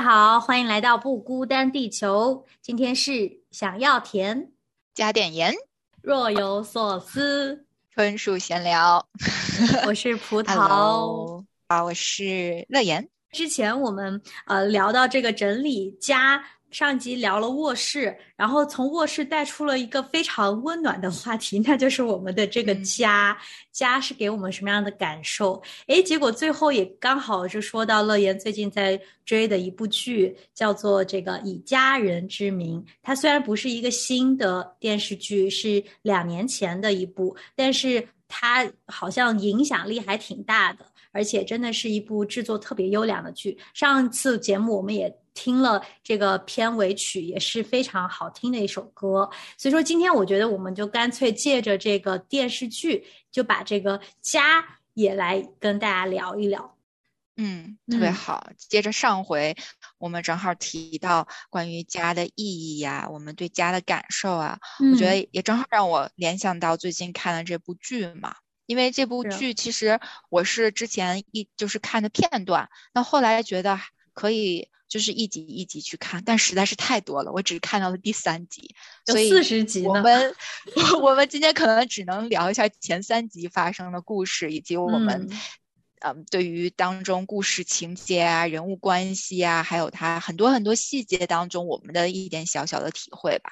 家好，欢迎来到不孤单地球。今天是想要甜，加点盐，若有所思。纯属闲聊。我是葡萄。啊，我是乐言。之前我们呃聊到这个整理家，上一集聊了卧室，然后从卧室带出了一个非常温暖的话题，那就是我们的这个嗯家，家是给我们什么样的感受？诶，结果最后也刚好就说到乐言最近在追的一部剧，叫做这个《以家人之名》。它虽然不是一个新的电视剧，是两年前的一部，但是它好像影响力还挺大的。而且真的是一部制作特别优良的剧。上次节目我们也听了这个片尾曲，也是非常好听的一首歌。所以说今天我觉得我们就干脆借着这个电视剧，就把这个家也来跟大家聊一聊。嗯，特别嗯好。接着上回我们正好提到关于家的意义呀，我们对家的感受啊，我觉嗯得也正好让我联想到最近看的这部剧嘛。因为这部剧其实我是之前一就是看的片段，那后来觉得可以就是一集一集去看，但实在是太多了，我只看到了第三集，所以四十集呢我们我们今天可能只能聊一下前三集发生的故事，以及我们嗯嗯对于当中故事情节啊、人物关系啊，还有它很多很多细节当中我们的一点小小的体会吧。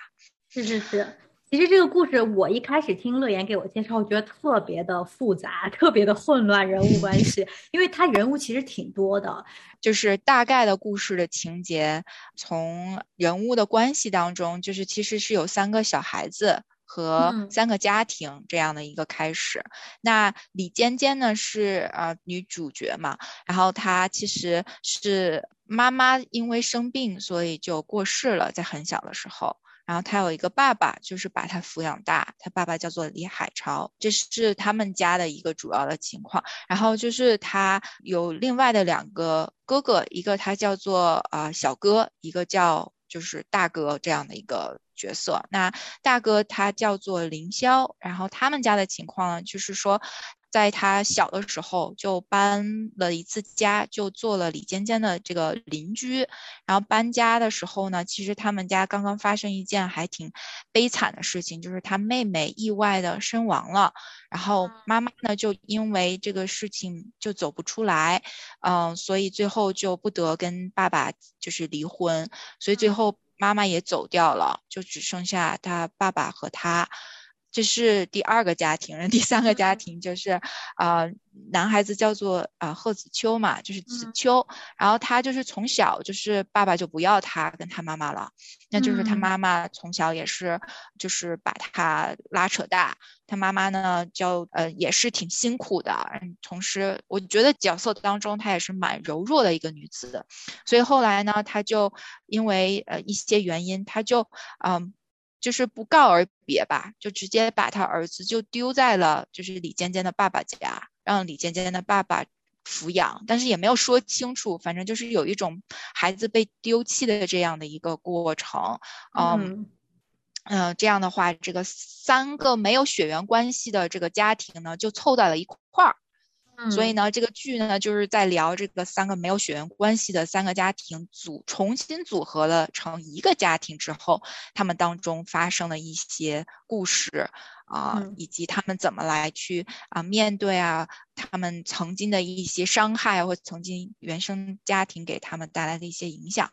是是是。其实这个故事，我一开始听乐言给我介绍，我觉得特别的复杂，特别的混乱人物关系，因为他人物其实挺多的。就是大概的故事的情节，从人物的关系当中，就是其实是有三个小孩子和嗯三个家庭这样的一个开始。那李尖尖呢是呃女主角嘛，然后她其实是妈妈因为生病，所以就过世了，在很小的时候。然后他有一个爸爸，就是把他抚养大，他爸爸叫做李海潮，这是他们家的一个主要的情况。然后就是他有另外的两个哥哥，一个他叫做呃小哥，一个叫就是大哥这样的一个角色。那大哥他叫做凌霄，然后他们家的情况呢，就是说。在他小的时候就搬了一次家，就做了李尖尖的这个邻居。然后搬家的时候呢，其实他们家刚刚发生一件还挺悲惨的事情，就是他妹妹意外的身亡了。然后妈妈呢，就因为这个事情就走不出来，嗯、所以最后就不得跟爸爸就是离婚，所以最后妈妈也走掉了，就只剩下他爸爸和他。这是第二个家庭，第三个家庭就是，呃，男孩子叫做呃贺子秋嘛，就是子嗯。秋，然后他就是从小就是爸爸就不要他跟他妈妈了，那就是他嗯。妈妈从小也是就是把他拉扯大，他妈妈呢就呃也是挺辛苦的，嗯同时我觉得角色当中她也是蛮柔弱的一个女子，所以后来呢，她就因为呃一些原因，她就嗯。就是不告而别吧，就直接把他儿子就丢在了就是李尖尖的爸爸家，让李尖尖的爸爸抚养，但是也没有说清楚，反正就是有一种孩子被丢弃的这样的一个过程，嗯嗯嗯、呃这样的话，这个三个没有血缘关系的这个家庭呢，就凑在了一块儿。所以呢，这个剧呢就是在聊这个三个没有血缘关系的三个家庭组重新组合了成一个家庭之后，他们当中发生的一些故事啊，以及他们怎么来去啊面对啊他们曾经的一些伤害或曾经原生家庭给他们带来的一些影响。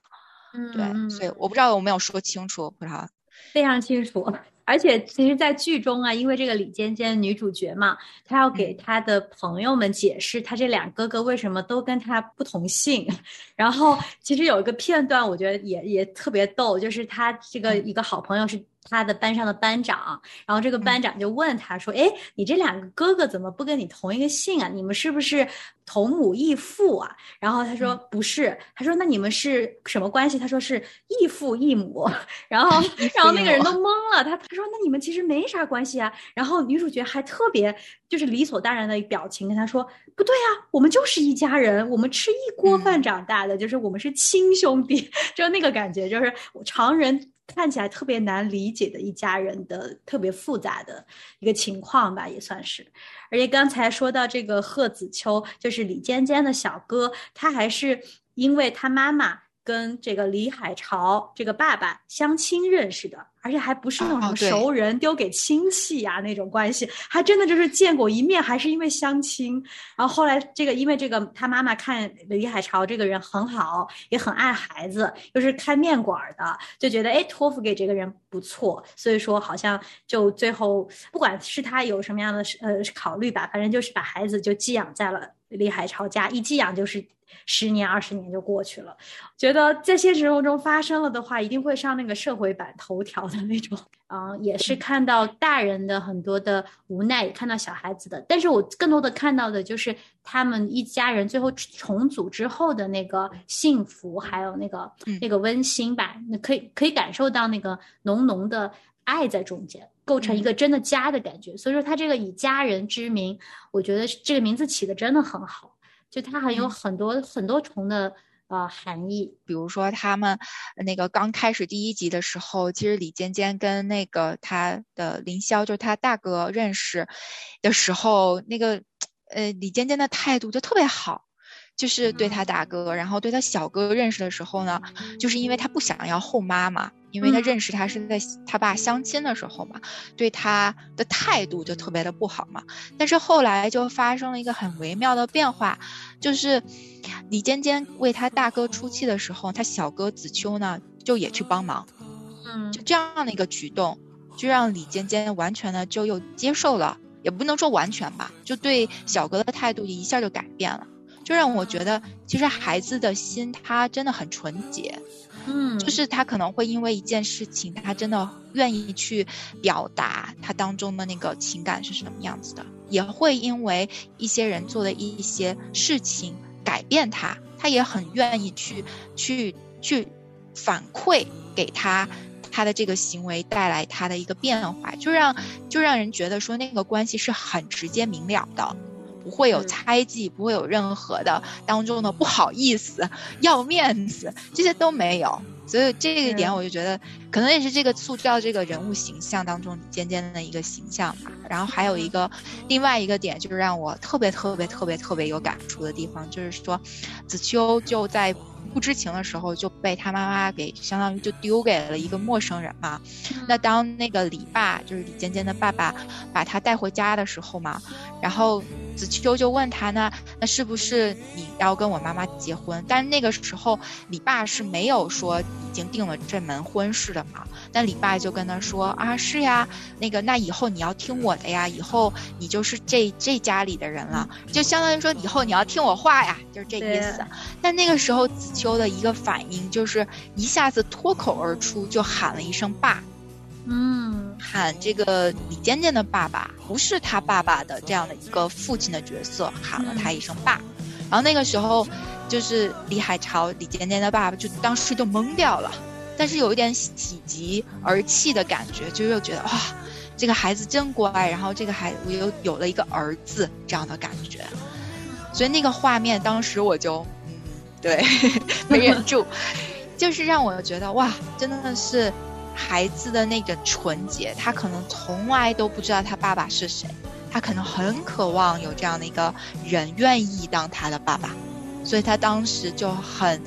嗯，对，所以我不知道有没有说清楚，不知道。非常清楚。而且，其实，在剧中啊，因为这个李尖尖女主角嘛，她要给她的朋友们解释，她这两哥哥为什么都跟她不同姓。然后，其实有一个片段，我觉得也也特别逗，就是她这个一个好朋友是。他的班上的班长，然后这个班长就问他说：“哎，你这两个哥哥怎么不跟你同一个姓啊？你们是不是同母异父啊？”然后他说：“不是。”他说：“那你们是什么关系？”他说：“是异父异母。”然后，然后那个人都懵了。他他说：“那你们其实没啥关系啊。”然后女主角还特别就是理所当然的表情跟他说：“不对啊，我们就是一家人，我们吃一锅饭长大的，就是我们是亲兄弟。”就那个感觉，就是常人。看起来特别难理解的一家人的特别复杂的一个情况吧，也算是。而且刚才说到这个贺子秋，就是李尖尖的小哥，他还是因为他妈妈。跟这个李海潮这个爸爸相亲认识的，而且还不是那种什么熟人丢给亲戚呀那种关系，还真的就是见过一面，还是因为相亲。然后后来这个因为这个他妈妈看李海潮这个人很好，也很爱孩子，又是开面馆的，就觉得哎托付给这个人不错，所以说好像就最后不管是他有什么样的呃考虑吧，反正就是把孩子就寄养在了李海潮家，一寄养就是。十年二十年就过去了，觉得在现实生活中发生了的话，一定会上那个社会版头条的那种。嗯，也是看到大人的很多的无奈，也看到小孩子的。但是我更多的看到的就是他们一家人最后重组之后的那个幸福，还有那个那个温馨吧。那可以可以感受到那个浓浓的爱在中间，构成一个真的家的感觉。所以说，他这个以家人之名，我觉得这个名字起的真的很好。就它还有很多很多重的呃含义，比如说他们那个刚开始第一集的时候，其实李尖尖跟那个他的凌霄，就是他大哥认识的时候，那个呃李尖尖的态度就特别好。就是对他大哥，然后对他小哥认识的时候呢，就是因为他不想要后妈嘛，因为他认识他是在他爸相亲的时候嘛，对他的态度就特别的不好嘛。但是后来就发生了一个很微妙的变化，就是李尖尖为他大哥出气的时候，他小哥子秋呢就也去帮忙，嗯，就这样的一个举动，就让李尖尖完全的就又接受了，也不能说完全吧，就对小哥的态度一下就改变了。就让我觉得，其实孩子的心他真的很纯洁，嗯，就是他可能会因为一件事情，他真的愿意去表达他当中的那个情感是什么样子的，也会因为一些人做的一些事情改变他，他也很愿意去去去反馈给他他的这个行为带来他的一个变化，就让就让人觉得说那个关系是很直接明了的。不会有猜忌，不会有任何的当中的不好意思、要面子，这些都没有。所以这一点，我就觉得可能也是这个塑造这个人物形象当中尖尖的一个形象吧。然后还有一个另外一个点，就是让我特别特别特别特别有感触的地方，就是说子秋就在。不知情的时候就被他妈妈给相当于就丢给了一个陌生人嘛。那当那个李爸就是李尖尖的爸爸把他带回家的时候嘛，然后子秋就问他呢，那是不是你要跟我妈妈结婚？但那个时候李爸是没有说已经定了这门婚事的嘛。那李爸就跟他说啊，是呀，那个那以后你要听我的呀，以后你就是这这家里的人了，就相当于说以后你要听我话呀，就是这意思。但那个时候子秋。的一个反应就是一下子脱口而出，就喊了一声“爸”，嗯，喊这个李尖尖的爸爸，不是他爸爸的这样的一个父亲的角色，喊了他一声“爸”。然后那个时候，就是李海潮、李尖尖的爸爸就当时就懵掉了，但是有一点喜极而泣的感觉，就又觉得哇，这个孩子真乖，然后这个孩我又有了一个儿子这样的感觉，所以那个画面当时我就。对，没忍住，就是让我觉得哇，真的是孩子的那个纯洁，他可能从来都不知道他爸爸是谁，他可能很渴望有这样的一个人愿意当他的爸爸，所以他当时就很，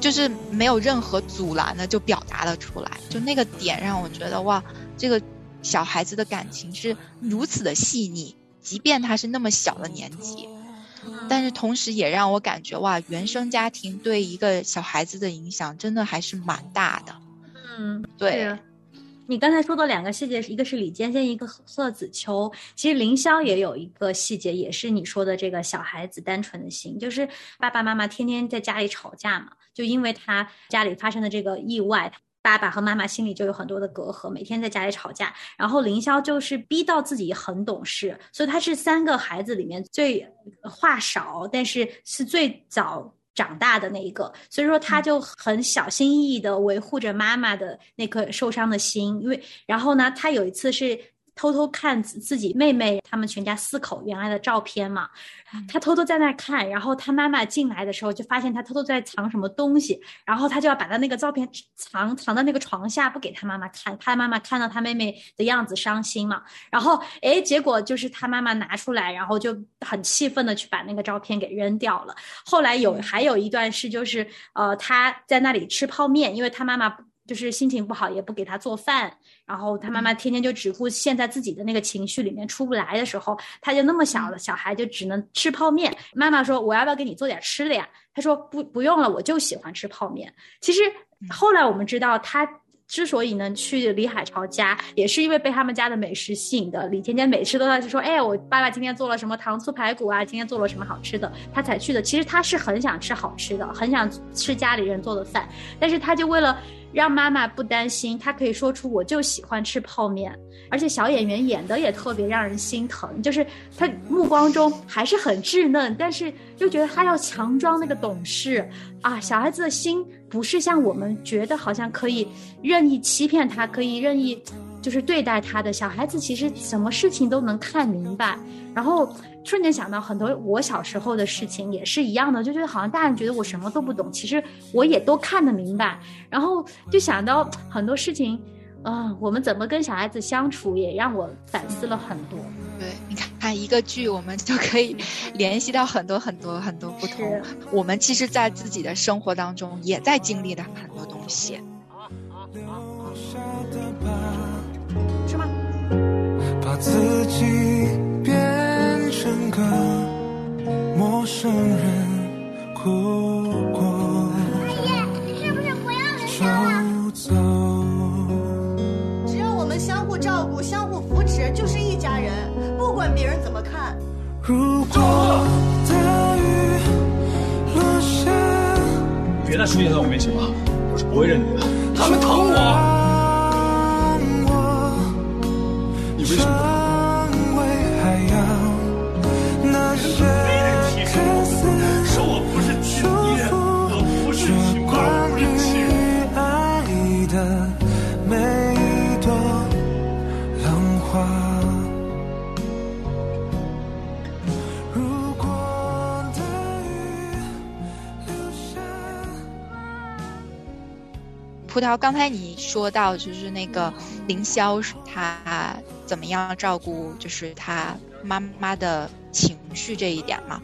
就是没有任何阻拦的就表达了出来，就那个点让我觉得哇，这个小孩子的感情是如此的细腻，即便他是那么小的年纪。但是同时也让我感觉哇，原生家庭对一个小孩子的影响真的还是蛮大的。嗯，对。你刚才说的两个细节，一个是李尖尖，一个贺子秋。其实凌霄也有一个细节，也是你说的这个小孩子单纯的心，就是爸爸妈妈天天在家里吵架嘛，就因为他家里发生的这个意外。爸爸和妈妈心里就有很多的隔阂，每天在家里吵架。然后凌霄就是逼到自己很懂事，所以他是三个孩子里面最话少，但是是最早长大的那一个。所以说他就很小心翼翼的维护着妈妈的那颗受伤的心。因为然后呢，他有一次是。偷偷看自己妹妹他们全家四口原来的照片嘛，他偷偷在那看，然后他妈妈进来的时候就发现他偷偷在藏什么东西，然后他就要把他那个照片藏藏到那个床下，不给他妈妈看，他妈妈看到他妹妹的样子伤心嘛，然后哎，结果就是他妈妈拿出来，然后就很气愤的去把那个照片给扔掉了。后来有还有一段是就是呃他在那里吃泡面，因为他妈妈。就是心情不好，也不给他做饭，然后他妈妈天天就只顾陷在自己的那个情绪里面出不来的时候，他就那么小的小孩就只能吃泡面。妈妈说：“我要不要给你做点吃的呀？”他说：“不，不用了，我就喜欢吃泡面。”其实后来我们知道，他之所以能去李海潮家，也是因为被他们家的美食吸引的。李甜甜每次都在说：“哎，我爸爸今天做了什么糖醋排骨啊？今天做了什么好吃的？”他才去的。其实他是很想吃好吃的，很想吃家里人做的饭，但是他就为了。让妈妈不担心，她可以说出我就喜欢吃泡面，而且小演员演的也特别让人心疼，就是他目光中还是很稚嫩，但是又觉得他要强装那个懂事啊。小孩子的心不是像我们觉得好像可以任意欺骗他，可以任意就是对待他的。小孩子其实什么事情都能看明白，然后。瞬间想到很多我小时候的事情也是一样的，就觉得好像大人觉得我什么都不懂，其实我也都看得明白。然后就想到很多事情，嗯，我们怎么跟小孩子相处，也让我反思了很多。对，你看看一个剧，我们就可以联系到很多很多很多不同。我们其实，在自己的生活当中，也在经历的很多东西。把自己变成个陌生人哭过，是不是不要走？只要我们相互照顾、相互扶持，就是一家人。不管别人怎么看。如果大雨落下，别再出现在我面前了，我是不会认你的。他们疼我，为什么？葡萄，刚才你说到就是那个凌霄，他怎么样照顾就是他妈妈的情绪这一点嘛，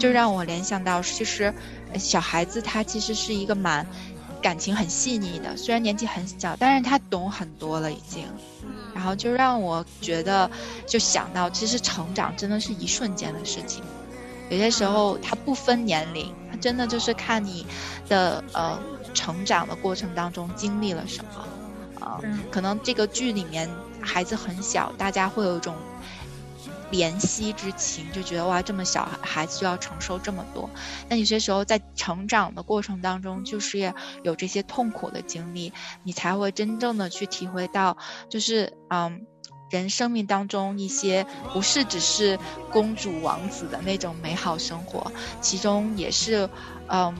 就让我联想到，其实小孩子他其实是一个蛮感情很细腻的，虽然年纪很小，但是他懂很多了已经，然后就让我觉得就想到，其实成长真的是一瞬间的事情，有些时候他不分年龄，他真的就是看你的呃。成长的过程当中经历了什么？啊，可能这个剧里面孩子很小，大家会有一种怜惜之情，就觉得哇，这么小孩子就要承受这么多。那有些时候在成长的过程当中，就是有这些痛苦的经历，你才会真正的去体会到，就是嗯，人生命当中一些不是只是公主王子的那种美好生活，其中也是嗯。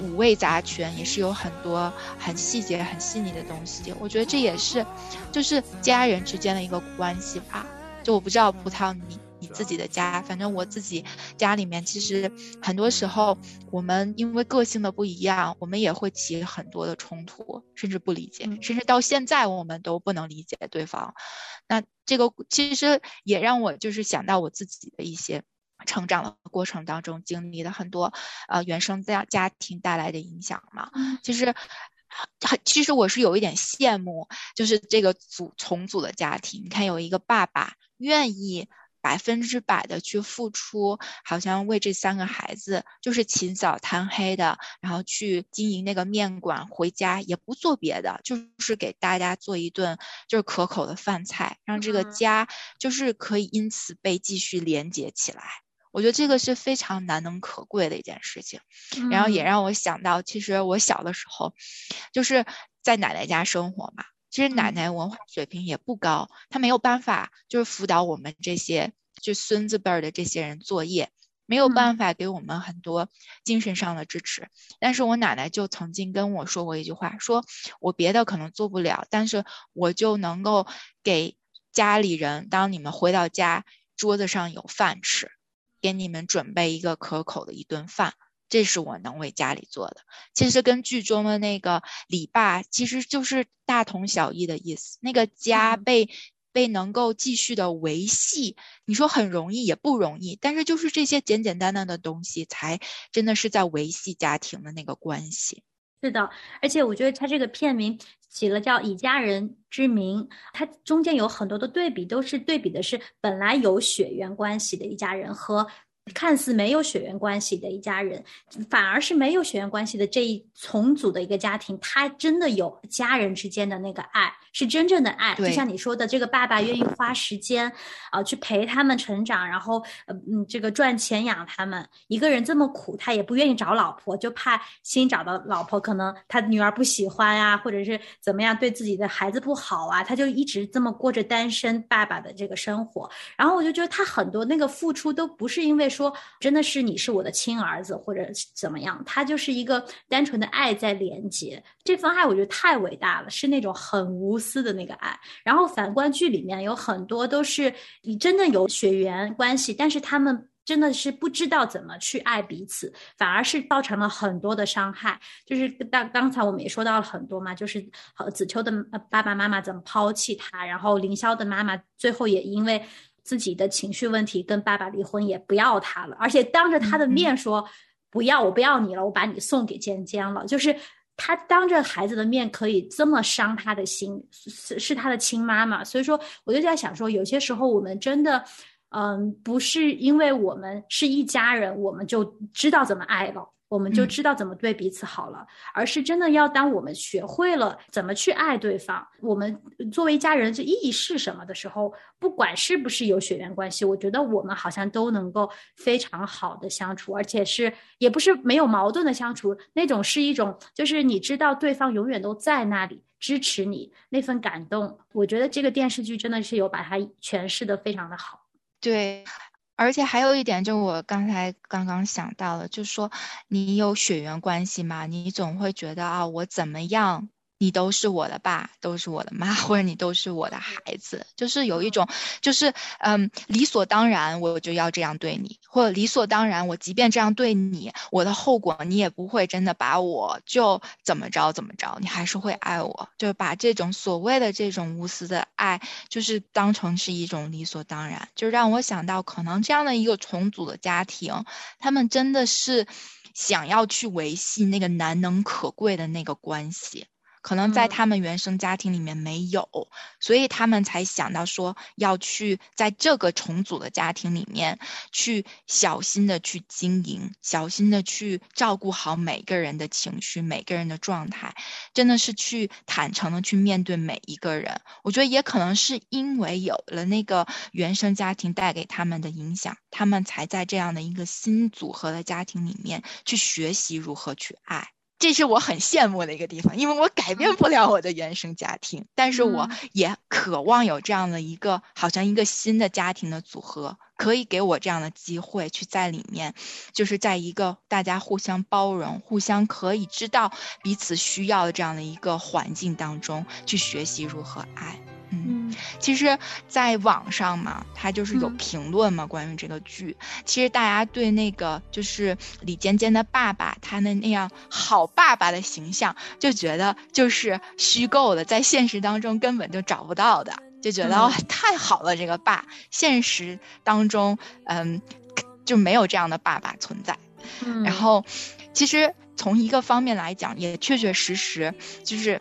五味杂陈，也是有很多很细节、很细腻的东西。我觉得这也是，就是家人之间的一个关系吧。就我不知道葡萄，你你自己的家。反正我自己家里面，其实很多时候我们因为个性的不一样，我们也会起很多的冲突，甚至不理解，甚至到现在我们都不能理解对方。那这个其实也让我就是想到我自己的一些成长的过程当中经历的很多呃原生家家庭带来的影响嘛。其实。其实我是有一点羡慕，就是这个组重组的家庭。你看，有一个爸爸愿意百分之百的去付出，好像为这三个孩子就是起早贪黑的，然后去经营那个面馆，回家也不做别的，就是给大家做一顿就是可口的饭菜，让这个家就是可以因此被继续连接起来。我觉得这个是非常难能可贵的一件事情，然后也让我想到，其实我小的时候，就是在奶奶家生活嘛。其实奶奶文化水平也不高，她没有办法就是辅导我们这些就孙子辈儿的这些人作业，没有办法给我们很多精神上的支持。但是我奶奶就曾经跟我说过一句话，说我别的可能做不了，但是我就能够给家里人，当你们回到家，桌子上有饭吃。给你们准备一个可口的一顿饭，这是我能为家里做的。其实跟剧中的那个李爸其实就是大同小异的意思。那个家被被能够继续的维系，你说很容易也不容易，但是就是这些简简单单的东西，才真的是在维系家庭的那个关系。是的，而且我觉得他这个片名起了叫“以家人之名”，它中间有很多的对比，都是对比的是本来有血缘关系的一家人和。看似没有血缘关系的一家人，反而是没有血缘关系的这一重组的一个家庭，他真的有家人之间的那个爱，是真正的爱。就像你说的，这个爸爸愿意花时间啊去陪他们成长，然后呃嗯这个赚钱养他们。一个人这么苦，他也不愿意找老婆，就怕新找的老婆可能他女儿不喜欢啊，或者是怎么样对自己的孩子不好啊，他就一直这么过着单身爸爸的这个生活。然后我就觉得他很多那个付出都不是因为。说真的是你是我的亲儿子或者怎么样，他就是一个单纯的爱在连接，这份爱我觉得太伟大了，是那种很无私的那个爱。然后反观剧里面有很多都是你真的有血缘关系，但是他们真的是不知道怎么去爱彼此，反而是造成了很多的伤害。就是刚刚才我们也说到了很多嘛，就是子秋的爸爸妈妈怎么抛弃他，然后凌霄的妈妈最后也因为。自己的情绪问题跟爸爸离婚也不要他了，而且当着他的面说不要我不要你了，我把你送给尖尖了。就是他当着孩子的面可以这么伤他的心，是是他的亲妈妈。所以说，我就在想说，有些时候我们真的，嗯，不是因为我们是一家人，我们就知道怎么爱了。我们就知道怎么对彼此好了，而是真的要当我们学会了怎么去爱对方，我们作为家人这意义是什么的时候，不管是不是有血缘关系，我觉得我们好像都能够非常好的相处，而且是也不是没有矛盾的相处，那种是一种就是你知道对方永远都在那里支持你那份感动，我觉得这个电视剧真的是有把它诠释的非常的好，对。而且还有一点，就我刚才刚刚想到了，就是说你有血缘关系嘛，你总会觉得啊，我怎么样？你都是我的爸，都是我的妈，或者你都是我的孩子，就是有一种，就是嗯，理所当然我就要这样对你，或者理所当然我即便这样对你，我的后果你也不会真的把我就怎么着怎么着，你还是会爱我，就把这种所谓的这种无私的爱，就是当成是一种理所当然，就让我想到可能这样的一个重组的家庭，他们真的是想要去维系那个难能可贵的那个关系。可能在他们原生家庭里面没有，所以他们才想到说要去在这个重组的家庭里面去小心的去经营，小心的去照顾好每个人的情绪，每个人的状态，真的是去坦诚的去面对每一个人。我觉得也可能是因为有了那个原生家庭带给他们的影响，他们才在这样的一个新组合的家庭里面去学习如何去爱。这是我很羡慕的一个地方，因为我改变不了我的原生家庭，但是我也渴望有这样的一个，好像一个新的家庭的组合，可以给我这样的机会去在里面，就是在一个大家互相包容、互相可以知道彼此需要的这样的一个环境当中去学习如何爱。嗯。其实，在网上嘛，他就是有嗯评论嘛，关于这个剧。其实大家对那个就是李尖尖的爸爸，他的那样好爸爸的形象，就觉得就是虚构的，在现实当中根本就找不到的，就觉得、嗯哇太好了，这个爸，现实当中嗯就没有这样的爸爸存在。嗯，然后，其实从一个方面来讲，也确确实实就是，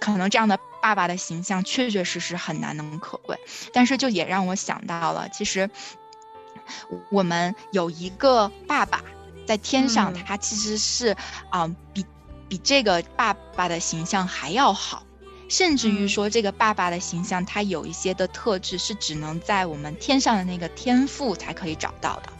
可能这样的爸爸的形象确确实实很难能可贵。但是就也让我想到了，其实我们有一个爸爸在天上，嗯他其实是啊、比比这个爸爸的形象还要好。甚至于嗯说，这个爸爸的形象，他有一些的特质是只能在我们天上的那个天赋才可以找到的。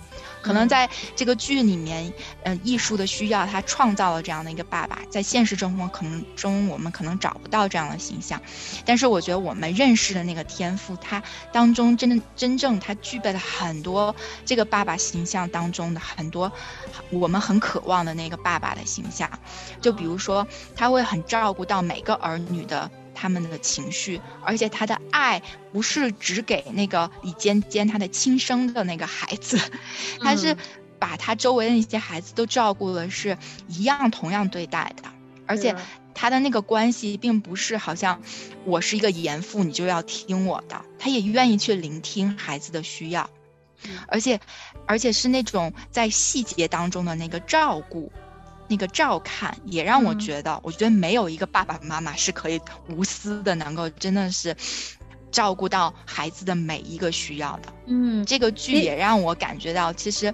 可能嗯在这个剧里面，嗯、艺术的需要，他创造了这样的一个爸爸，在现实生活可能中，我们可能找不到这样的形象。但是我觉得我们认识的那个天赋，他当中真的真正他具备了很多这个爸爸形象当中的很多我们很渴望的那个爸爸的形象。就比如说，他会很照顾到每个儿女的。他们的情绪，而且他的爱不是只给那个李尖尖他的亲生的那个孩子，他是嗯把他周围的那些孩子都照顾了，是一样同样对待的，而且他的那个关系并不是好像我是一个严父，你就要听我的，他也愿意去聆听孩子的需要，而且而且是那种在细节当中的那个照顾。那个照看也让我嗯觉得，我觉得没有一个爸爸妈妈是可以无私的，能够真的是照顾到孩子的每一个需要的。嗯，这个剧也让我感觉到，其实，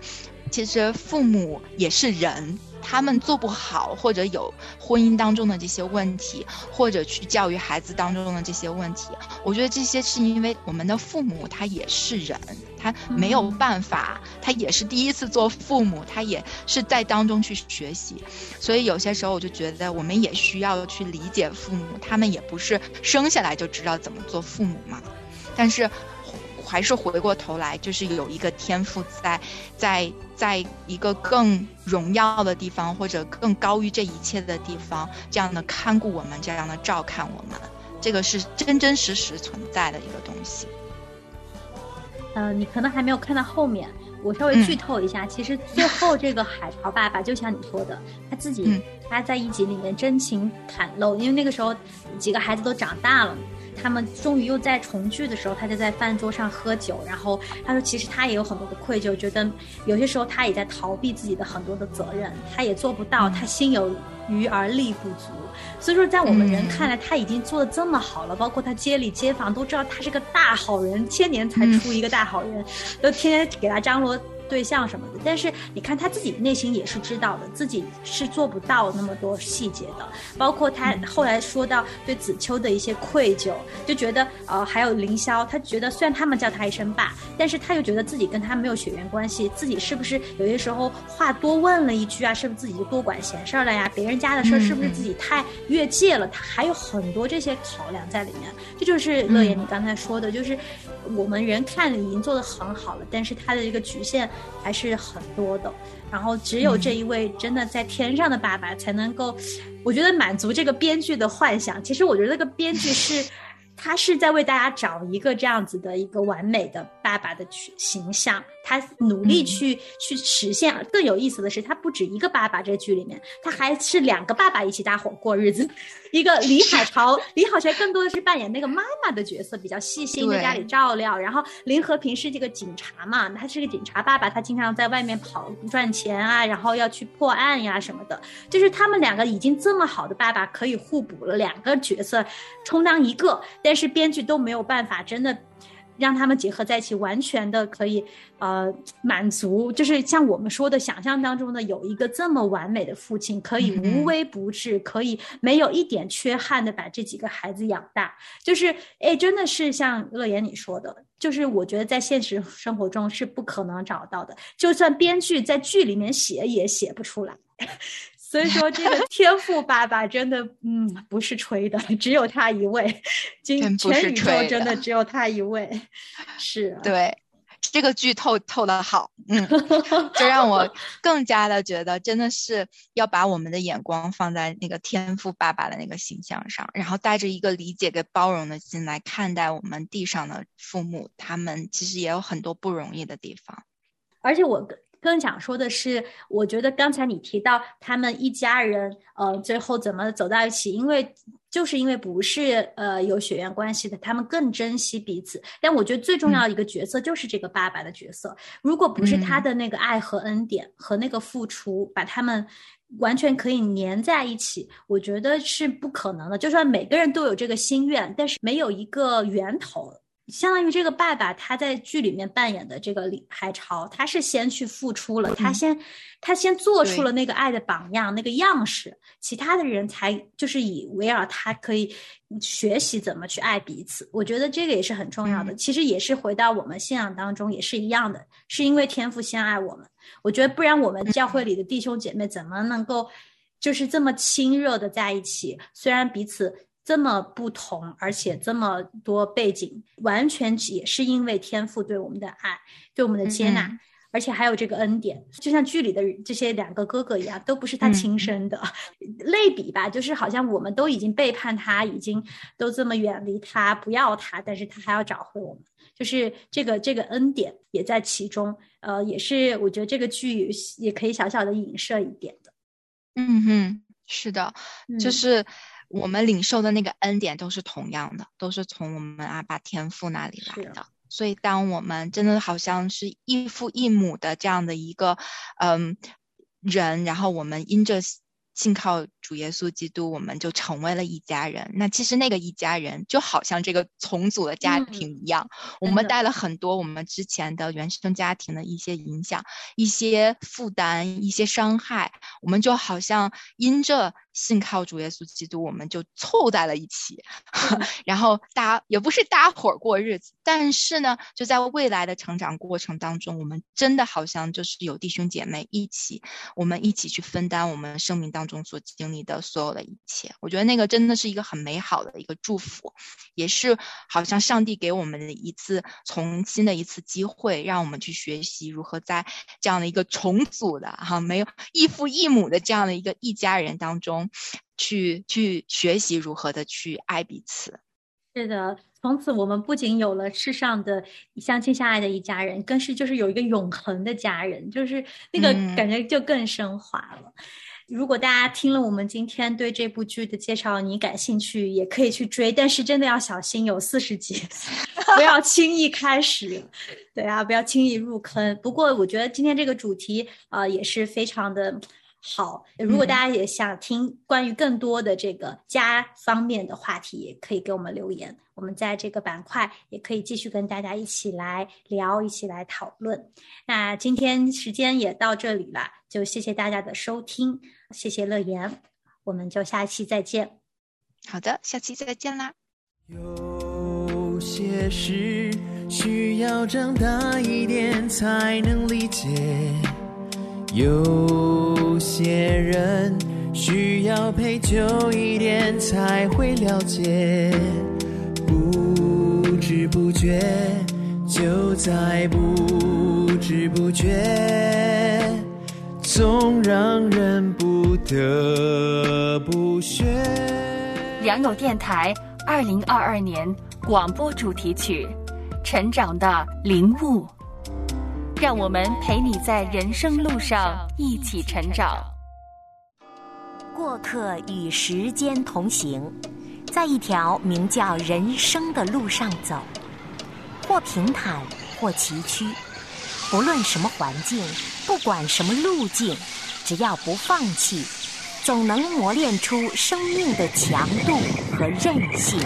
其实父母也是人，他们做不好或者有婚姻当中的这些问题，或者去教育孩子当中的这些问题，我觉得这些是因为我们的父母他也是人，他没有办法，他也是第一次做父母，他也是在当中去学习，所以有些时候我就觉得我们也需要去理解父母，他们也不是生下来就知道怎么做父母嘛，但是。还是回过头来，就是有一个天赋在，在在一个更荣耀的地方，或者更高于这一切的地方，这样的看顾我们，这样的照看我们，这个是真真实实存在的一个东西。呃，你可能还没有看到后面，我稍微嗯剧透一下。其实最后这个海潮爸爸，就像你说的，他自己、嗯他在一集里面真情袒露，因为那个时候几个孩子都长大了。他们终于又在重聚的时候，他就在饭桌上喝酒，然后他说，其实他也有很多的愧疚，觉得有些时候他也在逃避自己的很多的责任，他也做不到，他心有余而力不足。所以说，在我们人嗯看来，他已经做的这么好了，包括他街里街坊都知道他是个大好人，千年才出一个大好人，都天天给他张罗对象什么的。但是你看他自己内心也是知道的，自己是做不到那么多细节的，包括他后来说到对子秋的一些愧疚，就觉得呃还有凌霄，他觉得虽然他们叫他一声爸，但是他又觉得自己跟他没有血缘关系，自己是不是有些时候话多问了一句啊，是不是自己就多管闲事儿了呀？别人家的事儿是不是自己太越界了？他还有很多这些考量在里面。这就是乐言你刚才说的，就是我们人看已经做的很好了，但是他的这个局限还是很多的。然后只有这一位真的在天上的爸爸才能够，我觉得满足这个编剧的幻想。其实我觉得这个编剧是。他是在为大家找一个这样子的一个完美的爸爸的去形象，他努力去、去实现。更有意思的是，他不止一个爸爸，这剧里面他还是两个爸爸一起搭伙过日子。一个李海潮，李海潮更多的是扮演那个妈妈的角色，比较细心，在家里照料。然后林和平是这个警察嘛，他是个警察爸爸，他经常在外面跑赚钱啊，然后要去破案呀什么的。就是他们两个已经这么好的爸爸，可以互补了，两个角色充当一个，但是编剧都没有办法真的。让他们结合在一起，完全的可以呃满足，就是像我们说的想象当中的有一个这么完美的父亲，可以无微不至，可以没有一点缺憾的把这几个孩子养大，就是哎，真的是像乐言你说的，就是我觉得在现实生活中是不可能找到的，就算编剧在剧里面写也写不出来。所以说，这个 天赋爸爸真的，嗯，不是吹的，只有他一位，今全宇宙真的只有他一位，是、啊，对。这个剧透透的好，嗯，就让我 更加的觉得真的是要把我们的眼光放在那个天赋爸爸的那个形象上，然后带着一个理解跟包容的心来看待我们地上的父母，他们其实也有很多不容易的地方。而且我更更想说的是，我觉得刚才你提到他们一家人，呃，最后怎么走到一起，因为就是因为不是呃有血缘关系的，他们更珍惜彼此。但我觉得最重要的一个角色就是这个爸爸的角色，如果不是他的那个爱和恩典和那个付出，把他们完全可以粘在一起，我觉得是不可能的。就算每个人都有这个心愿，但是没有一个源头。相当于这个爸爸，他在剧里面扮演的这个李海潮，他是先去付出了，他先他先做出了那个爱的榜样，那个样式，其他的人才就是以围绕他可以学习怎么去爱彼此。我觉得这个也是很重要的。其实也是回到我们信仰当中也是一样的，是因为天父先爱我们。我觉得不然，我们教会里的弟兄姐妹怎么能够就是这么亲热的在一起？虽然彼此。这么不同，而且这么多背景，完全也是因为天赋对我们的爱，对我们的接纳，而且还有这个恩典。就像剧里的这些两个哥哥一样，都不是他亲生的。类比吧，就是好像我们都已经背叛他，已经都这么远离他，不要他，但是他还要找回我们，就是这个这个恩典也在其中。呃，也是我觉得这个剧也可以小小的影射一点的。嗯哼，是的，就是。我们领受的那个恩典都是同样的，都是从我们阿爸天父那里来的。所以，当我们真的好像是异父异母的这样的一个嗯人，然后我们因着。信靠主耶稣基督，我们就成为了一家人。那其实那个一家人就好像这个重组的家庭一样，我们带了很多我们之前的原生家庭的一些影响、一些负担、一些伤害，我们就好像因着信靠主耶稣基督，我们就凑在了一起，然后搭也不是搭伙过日子，但是呢，就在未来的成长过程当中，我们真的好像就是有弟兄姐妹一起，我们一起去分担我们生命当。当中所经历的所有的一切，我觉得那个真的是一个很美好的一个祝福，也是好像上帝给我们的一次重新的一次机会，让我们去学习如何在这样的一个重组的哈没有异父异母的这样的一个一家人当中，去去学习如何的去爱彼此。是的，从此我们不仅有了世上的相亲相爱的一家人，更是就是有一个永恒的家人，就是那个感觉就更升华了。如果大家听了我们今天对这部剧的介绍，你感兴趣也可以去追，但是真的要小心，有四十集，不要轻易开始。对啊，不要轻易入坑。不过我觉得今天这个主题啊也是非常的。好，如果大家也想听关于更多的这个家方面的话题，也可以给我们留言。我们在这个板块也可以继续跟大家一起来聊，一起来讨论。那今天时间也到这里了，就谢谢大家的收听，谢谢乐言，我们就下期再见。好的，下期再见啦。有些事需要长大一点才能理解。有些人需要陪久一点才会了解，不知不觉就在不知不觉，总让人不得不学。良友电台二零二二年广播主题曲《成长的领悟》。让我们陪你在人生路上一起成长。过客与时间同行，在一条名叫人生的路上走，或平坦，或崎岖。不论什么环境，不管什么路径，只要不放弃，总能磨练出生命的强度和韧性。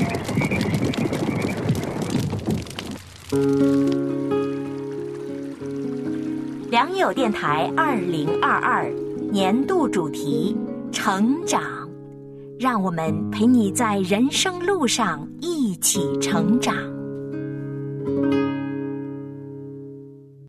良友电台二零二二年度主题成长。让我们陪你在人生路上一起成长。